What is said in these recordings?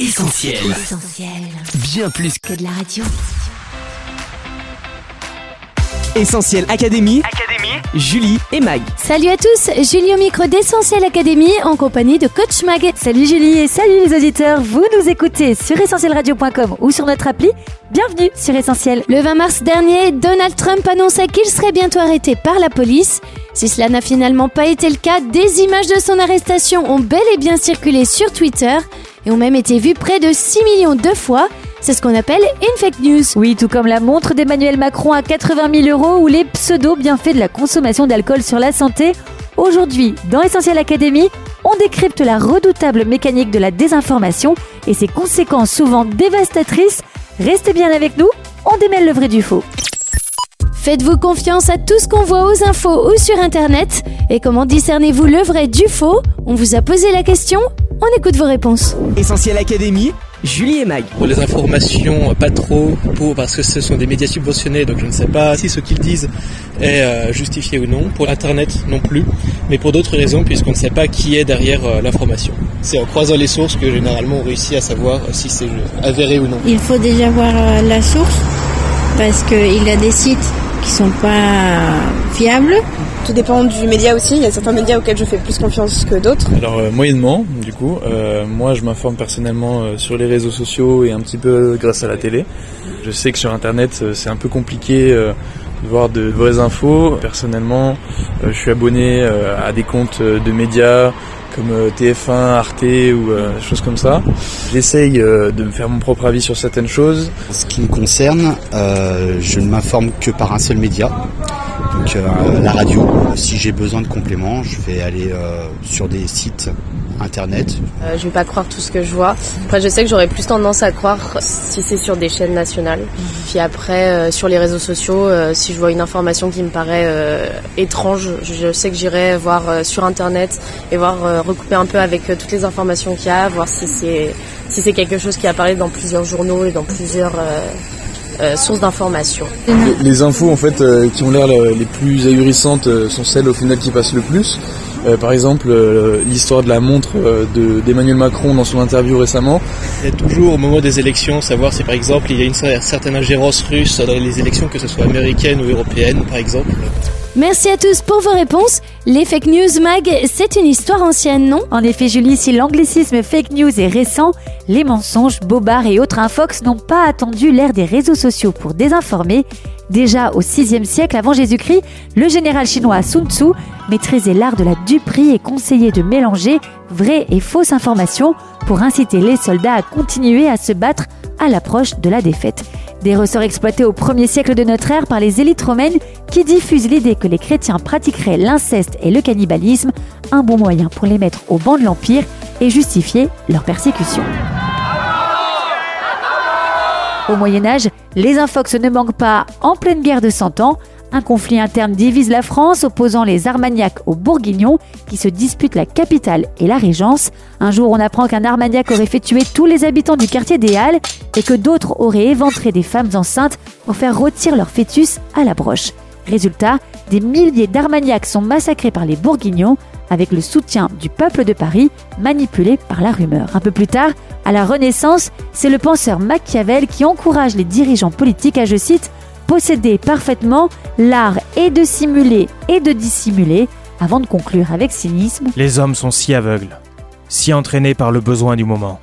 Essentiel. Bien plus que de la radio. Essentiel Académie. Académie. Julie et Mag. Salut à tous, Julie au micro d'Essentiel Académie en compagnie de Coach Mag. Salut Julie et salut les auditeurs. Vous nous écoutez sur essentielradio.com ou sur notre appli. Bienvenue sur Essentiel. Le 20 mars dernier, Donald Trump annonçait qu'il serait bientôt arrêté par la police. Si cela n'a finalement pas été le cas, des images de son arrestation ont bel et bien circulé sur Twitter et ont même été vues près de 6 millions de fois. C'est ce qu'on appelle une fake news. Oui, tout comme la montre d'Emmanuel Macron à 80 000 euros ou les pseudo-bienfaits de la consommation d'alcool sur la santé. Aujourd'hui, dans Essentiel Academy, on décrypte la redoutable mécanique de la désinformation et ses conséquences souvent dévastatrices. Restez bien avec nous, on démêle le vrai du faux. Faites-vous confiance à tout ce qu'on voit aux infos ou sur Internet Et comment discernez-vous le vrai du faux? On vous a posé la question, on écoute vos réponses. Essentiel Académie, Julie et Mag. Pour les informations, pas trop, pour, parce que ce sont des médias subventionnés, donc je ne sais pas si ce qu'ils disent est euh, justifié ou non. Pour Internet, non plus. Mais pour d'autres raisons, puisqu'on ne sait pas qui est derrière euh, l'information. C'est en croisant les sources que généralement on réussit à savoir si c'est avéré ou non. Il faut déjà voir euh, la source, parce qu'il y a des sites qui sont pas fiables. Tout dépend du média aussi. Il y a certains médias auxquels je fais plus confiance que d'autres. Alors euh, moyennement, du coup. Euh, moi, je m'informe personnellement euh, sur les réseaux sociaux et un petit peu grâce à la télé. Je sais que sur Internet, c'est un peu compliqué de voir de vraies infos. Personnellement, je suis abonné à des comptes de médias comme TF1, Arte ou des choses comme ça. J'essaye de me faire mon propre avis sur certaines choses. En ce qui me concerne, je ne m'informe que par un seul média. Donc la radio, si j'ai besoin de compléments, je vais aller sur des sites internet. Euh, je vais pas croire tout ce que je vois. Après, je sais que j'aurais plus tendance à croire si c'est sur des chaînes nationales. Puis après, euh, sur les réseaux sociaux, euh, si je vois une information qui me paraît étrange, je sais que j'irai voir sur internet et voir recouper un peu avec toutes les informations qu'il y a, voir si c'est si c'est quelque chose qui apparaît dans plusieurs journaux et dans plusieurs sources d'informations. Les, infos en fait qui ont l'air les plus ahurissantes sont celles au final qui passent le plus. Euh, par exemple, euh, l'histoire de la montre euh, d'Emmanuel Macron dans son interview récemment. Il y a toujours au moment des élections, savoir si par exemple il y a une certaine ingérence russe dans les élections, que ce soit américaines ou européennes par exemple. Merci à tous pour vos réponses. Les fake news mag, c'est une histoire ancienne, non? En effet, Julie, si l'anglicisme fake news est récent, les mensonges, bobards et autres infox n'ont pas attendu l'ère des réseaux sociaux pour désinformer. Déjà au 6e siècle avant Jésus-Christ, le général chinois Sun Tzu maîtrisait l'art de la duperie et conseillait de mélanger vraies et fausses informations pour inciter les soldats à continuer à se battre à l'approche de la défaite. Des ressorts exploités au 1er siècle de notre ère par les élites romaines qui diffusent l'idée que les chrétiens pratiqueraient l'inceste et le cannibalisme, un bon moyen pour les mettre au banc de l'Empire et justifier leur persécution. Au Moyen Âge, les infox ne manquent pas en pleine guerre de Cent Ans. Un conflit interne divise la France, opposant les Armagnacs aux Bourguignons, qui se disputent la capitale et la Régence. Un jour, on apprend qu'un Armagnac aurait fait tuer tous les habitants du quartier des Halles et que d'autres auraient éventré des femmes enceintes pour faire rôtir leur fœtus à la broche. Résultat, des milliers d'Armagnacs sont massacrés par les Bourguignons avec le soutien du peuple de Paris, manipulé par la rumeur. Un peu plus tard, à la Renaissance, c'est le penseur Machiavel qui encourage les dirigeants politiques à, je cite, posséder parfaitement l'art et de simuler et de dissimuler, avant de conclure avec cynisme Les hommes sont si aveugles, si entraînés par le besoin du moment,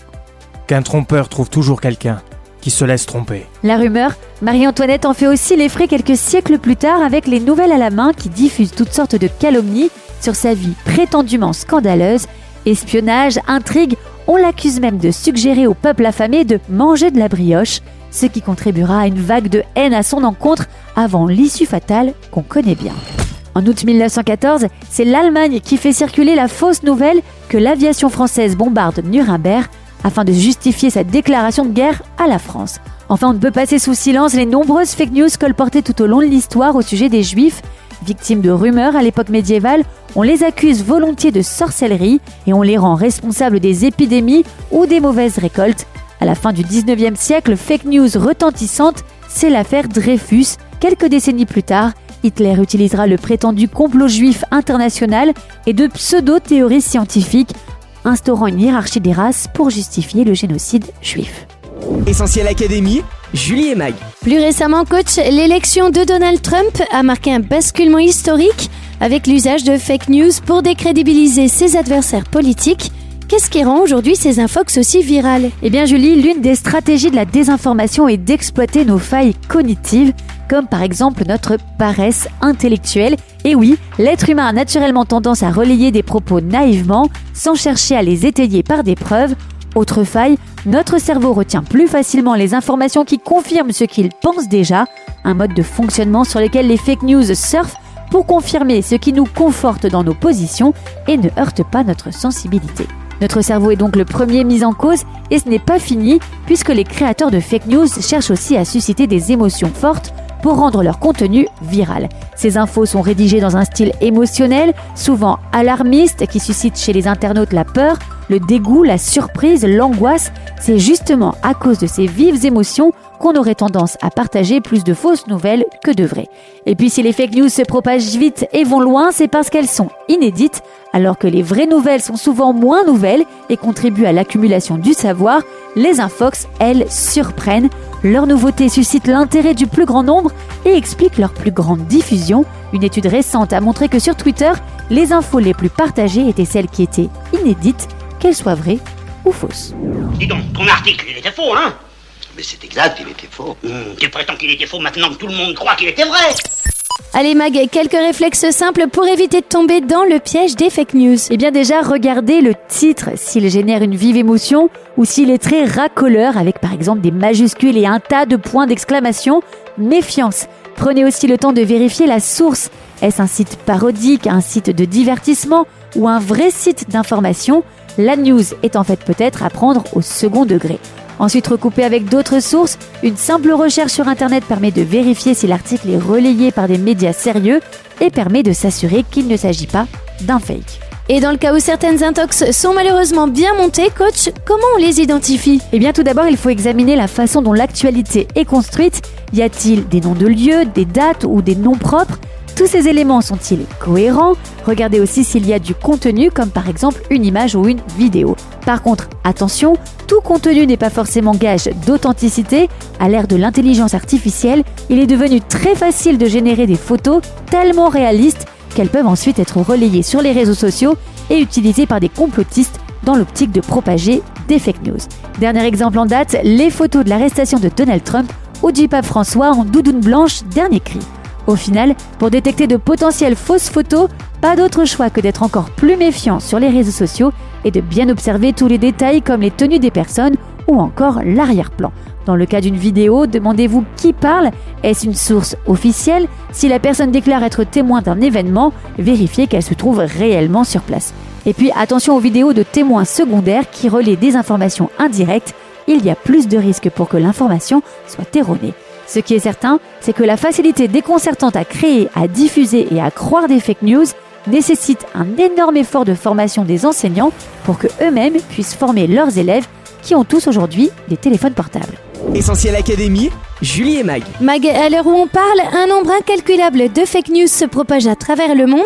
qu'un trompeur trouve toujours quelqu'un se tromper. La rumeur, Marie-Antoinette en fait aussi les frais quelques siècles plus tard avec les nouvelles à la main qui diffusent toutes sortes de calomnies sur sa vie prétendument scandaleuse. Espionnage, intrigue, on l'accuse même de suggérer au peuple affamé de manger de la brioche ce qui contribuera à une vague de haine à son encontre avant l'issue fatale qu'on connaît bien. En août 1914, c'est l'Allemagne qui fait circuler la fausse nouvelle que l'aviation française bombarde Nuremberg afin de justifier sa déclaration de guerre à la France. Enfin, on ne peut passer sous silence les nombreuses fake news colportées tout au long de l'histoire au sujet des Juifs. Victimes de rumeurs à l'époque médiévale, on les accuse volontiers de sorcellerie et on les rend responsables des épidémies ou des mauvaises récoltes à la fin du 19e siècle, fake news retentissante, c'est l'affaire Dreyfus. Quelques décennies plus tard, Hitler utilisera le prétendu complot juif international et de pseudo-théories scientifiques. Instaurant une hiérarchie des races pour justifier le génocide juif. Essentiel Académie, Julie et Mag. Plus récemment, coach, l'élection de Donald Trump a marqué un basculement historique avec l'usage de fake news pour décrédibiliser ses adversaires politiques. Qu'est-ce qui rend aujourd'hui ces infox aussi virales? Eh bien Julie, l'une des stratégies de la désinformation est d'exploiter nos failles cognitives, comme par exemple notre paresse intellectuelle. Et oui, l'être humain a naturellement tendance à relayer des propos naïvement, sans chercher à les étayer par des preuves. Autre faille, notre cerveau retient plus facilement les informations qui confirment ce qu'il pense déjà, un mode de fonctionnement sur lequel les fake news surfent pour confirmer ce qui nous conforte dans nos positions et ne heurte pas notre sensibilité. Notre cerveau est donc le premier mis en cause et ce n'est pas fini puisque les créateurs de fake news cherchent aussi à susciter des émotions fortes pour rendre leur contenu viral. Ces infos sont rédigées dans un style émotionnel, souvent alarmiste, qui suscite chez les internautes la peur, le dégoût, la surprise, l'angoisse. C'est justement à cause de ces vives émotions qu'on aurait tendance à partager plus de fausses nouvelles que de vraies. Et puis si les fake news se propagent vite et vont loin, c'est parce qu'elles sont inédites, alors que les vraies nouvelles sont souvent moins nouvelles et contribuent à l'accumulation du savoir, les infox, elles, surprennent. Leur nouveauté suscite l'intérêt du plus grand nombre et explique leur plus grande diffusion. Une étude récente a montré que sur Twitter, les infos les plus partagées étaient celles qui étaient inédites, qu'elles soient vraies ou fausses. Dis donc, ton article, il était faux, hein? Mais c'est exact, il était faux. Hum, Tu prétends qu'il était faux maintenant que tout le monde croit qu'il était vrai Allez Mag, quelques réflexes simples pour éviter de tomber dans le piège des fake news. Eh bien déjà, regardez le titre, s'il génère une vive émotion ou s'il est très racoleur avec par exemple des majuscules et un tas de points d'exclamation. Méfiance. Prenez aussi le temps de vérifier la source. Est-ce un site parodique, un site de divertissement ou un vrai site d'information? La news est en fait peut-être à prendre au second degré. Ensuite, recoupé avec d'autres sources, une simple recherche sur Internet permet de vérifier si l'article est relayé par des médias sérieux et permet de s'assurer qu'il ne s'agit pas d'un fake. Et dans le cas où certaines intox sont malheureusement bien montées, coach, comment on les identifie? Eh bien tout d'abord, il faut examiner la façon dont l'actualité est construite. Y a-t-il des noms de lieux, des dates ou des noms propres? Tous ces éléments sont-ils cohérents? Regardez aussi s'il y a du contenu, comme par exemple une image ou une vidéo. Par contre, attention, tout contenu n'est pas forcément gage d'authenticité. À l'ère de l'intelligence artificielle, il est devenu très facile de générer des photos tellement réalistes qu'elles peuvent ensuite être relayées sur les réseaux sociaux et utilisées par des complotistes dans l'optique de propager des fake news. Dernier exemple en date, les photos de l'arrestation de Donald Trump ou du pape François en doudoune blanche, dernier cri. Au final, pour détecter de potentielles fausses photos, pas d'autre choix que d'être encore plus méfiant sur les réseaux sociaux et de bien observer tous les détails comme les tenues des personnes ou encore l'arrière-plan. Dans le cas d'une vidéo, demandez-vous qui parle. Est-ce une source officielle? Si la personne déclare être témoin d'un événement, vérifiez qu'elle se trouve réellement sur place. Et puis attention aux vidéos de témoins secondaires qui relaient des informations indirectes. Il y a plus de risques pour que l'information soit erronée. Ce qui est certain, c'est que la facilité déconcertante à créer, à diffuser et à croire des fake news nécessite un énorme effort de formation des enseignants pour que eux-mêmes puissent former leurs élèves qui ont tous aujourd'hui des téléphones portables. Essentiel Académie, Julie et Mag. Mag, à l'heure où on parle, un nombre incalculable de fake news se propage à travers le monde.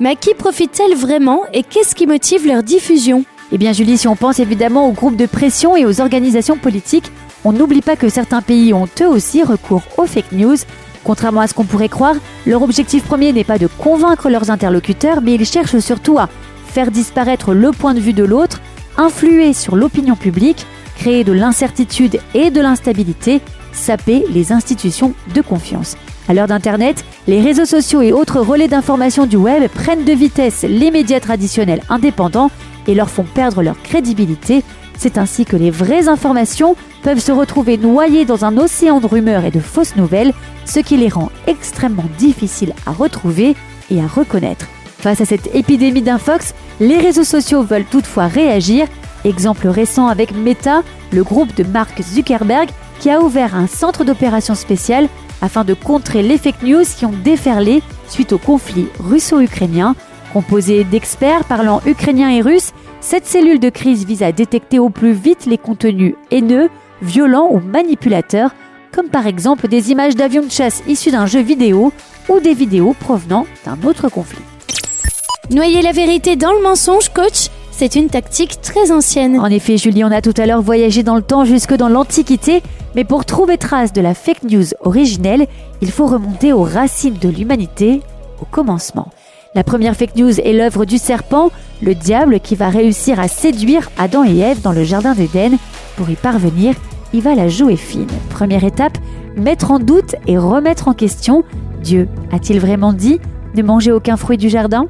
Mais à qui profitent-elles vraiment et qu'est-ce qui motive leur diffusion? Eh bien Julie, si on pense évidemment aux groupes de pression et aux organisations politiques, on n'oublie pas que certains pays ont eux aussi recours aux fake news. Contrairement à ce qu'on pourrait croire, leur objectif premier n'est pas de convaincre leurs interlocuteurs, mais ils cherchent surtout à faire disparaître le point de vue de l'autre, influer sur l'opinion publique, créer de l'incertitude et de l'instabilité, saper les institutions de confiance. À l'heure d'Internet, les réseaux sociaux et autres relais d'information du web prennent de vitesse les médias traditionnels indépendants et leur font perdre leur crédibilité. C'est ainsi que les vraies informations peuvent se retrouver noyées dans un océan de rumeurs et de fausses nouvelles, ce qui les rend extrêmement difficiles à retrouver et à reconnaître. Face à cette épidémie d'infox, les réseaux sociaux veulent toutefois réagir. Exemple récent avec Meta, le groupe de Mark Zuckerberg, qui a ouvert un centre d'opération spécial afin de contrer les fake news qui ont déferlé suite au conflit russo-ukrainien. Composé d'experts parlant ukrainien et russe, cette cellule de crise vise à détecter au plus vite les contenus haineux, violents ou manipulateurs, comme par exemple des images d'avions de chasse issues d'un jeu vidéo ou des vidéos provenant d'un autre conflit. Noyer la vérité dans le mensonge, coach, c'est une tactique très ancienne. En effet, Julie, on a tout à l'heure voyagé dans le temps jusque dans l'Antiquité, mais pour trouver trace de la fake news originelle, il faut remonter aux racines de l'humanité, au commencement. La première fake news est l'œuvre du serpent, le diable qui va réussir à séduire Adam et Ève dans le jardin d'Éden. Pour y parvenir, il va la jouer fine. Première étape, mettre en doute et remettre en question Dieu a-t-il vraiment dit ne manger aucun fruit du jardin?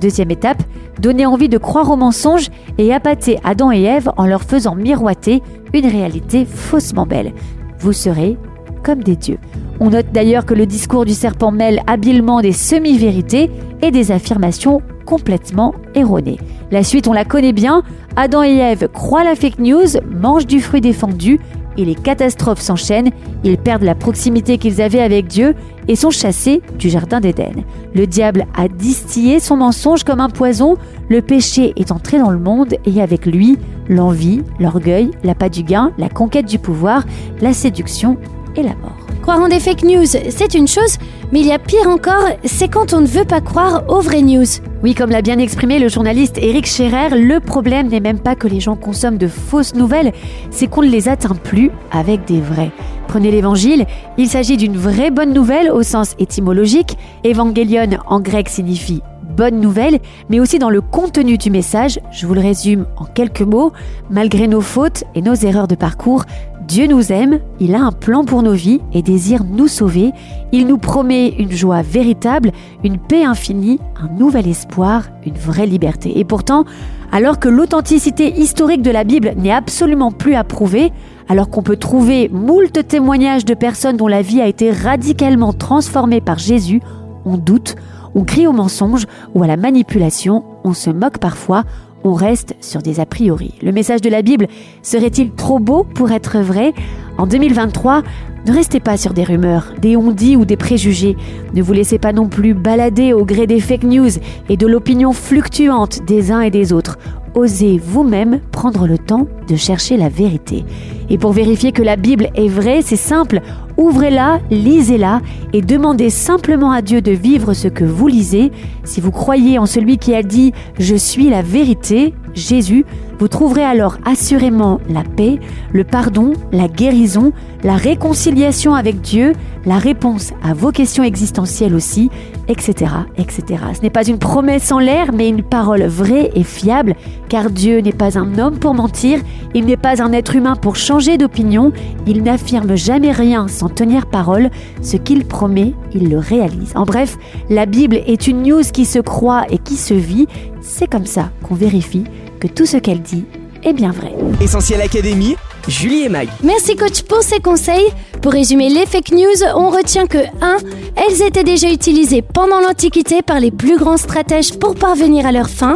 Deuxième étape, donner envie de croire aux mensonges et appâter Adam et Ève en leur faisant miroiter une réalité faussement belle. Vous serez comme des dieux. On note d'ailleurs que le discours du serpent mêle habilement des semi-vérités et des affirmations complètement erronées. La suite, on la connaît bien. Adam et Ève croient la fake news, mangent du fruit défendu et les catastrophes s'enchaînent. Ils perdent la proximité qu'ils avaient avec Dieu et sont chassés du jardin d'Éden. Le diable a distillé son mensonge comme un poison. Le péché est entré dans le monde et avec lui, l'envie, l'orgueil, l'appât du gain, la conquête du pouvoir, la séduction et la mort. Croire en des fake news, c'est une chose, mais il y a pire encore, c'est quand on ne veut pas croire aux vraies news. Oui, comme l'a bien exprimé le journaliste Eric Scherer, le problème n'est même pas que les gens consomment de fausses nouvelles, c'est qu'on ne les atteint plus avec des vraies. Prenez l'évangile, il s'agit d'une vraie bonne nouvelle au sens étymologique. Evangelion en grec signifie bonne nouvelle, mais aussi dans le contenu du message. Je vous le résume en quelques mots. Malgré nos fautes et nos erreurs de parcours, Dieu nous aime, il a un plan pour nos vies et désire nous sauver. Il nous promet une joie véritable, une paix infinie, un nouvel espoir, une vraie liberté. Et pourtant, alors que l'authenticité historique de la Bible n'est absolument plus à prouver, alors qu'on peut trouver moult témoignages de personnes dont la vie a été radicalement transformée par Jésus, on doute, on crie au mensonge ou à la manipulation, on se moque parfois, on reste sur des a priori. Le message de la Bible serait-il trop beau pour être vrai? En 2023, ne restez pas sur des rumeurs, des on-dit ou des préjugés. Ne vous laissez pas non plus balader au gré des fake news et de l'opinion fluctuante des uns et des autres. Osez vous-même prendre le temps de chercher la vérité. Et pour vérifier que la Bible est vraie, c'est simple. Ouvrez-la, lisez-la et demandez simplement à Dieu de vivre ce que vous lisez. Si vous croyez en celui qui a dit ⁇ Je suis la vérité ⁇ Jésus, vous trouverez alors assurément la paix, le pardon, la guérison, la réconciliation avec Dieu, la réponse à vos questions existentielles aussi, etc. etc. Ce n'est pas une promesse en l'air, mais une parole vraie et fiable, car Dieu n'est pas un homme pour mentir, il n'est pas un être humain pour changer d'opinion, il n'affirme jamais rien sans tenir parole, ce qu'il promet, il le réalise. En bref, la Bible est une news qui se croit et qui se vit, c'est comme ça qu'on vérifie que tout ce qu'elle dit est bien vrai. Essentiel Académie, Julie et Mag. Merci coach pour ces conseils. Pour résumer les fake news, on retient que 1. Elles étaient déjà utilisées pendant l'Antiquité par les plus grands stratèges pour parvenir à leur fin.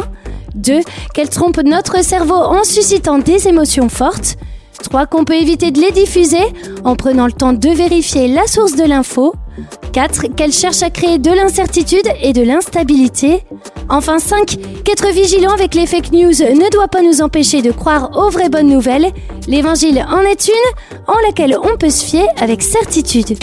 2. Qu'elles trompent notre cerveau en suscitant des émotions fortes. 3. Qu'on peut éviter de les diffuser en prenant le temps de vérifier la source de l'info. 4. Qu'elle cherche à créer de l'incertitude et de l'instabilité. Enfin 5. Qu'être vigilant avec les fake news ne doit pas nous empêcher de croire aux vraies bonnes nouvelles. L'évangile en est une en laquelle on peut se fier avec certitude.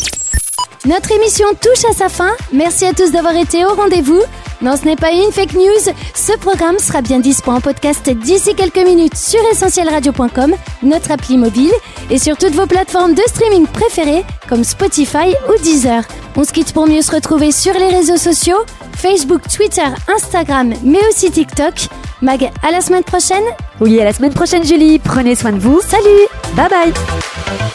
Notre émission touche à sa fin. Merci à tous d'avoir été au rendez-vous. Non, ce n'est pas une fake news. Ce programme sera bien dispo en podcast d'ici quelques minutes sur essentielradio.com, notre appli mobile et sur toutes vos plateformes de streaming préférées comme Spotify ou Deezer. On se quitte pour mieux se retrouver sur les réseaux sociaux, Facebook, Twitter, Instagram, mais aussi TikTok. Mag, à la semaine prochaine. Oui, à la semaine prochaine Julie. Prenez soin de vous. Salut. Bye bye.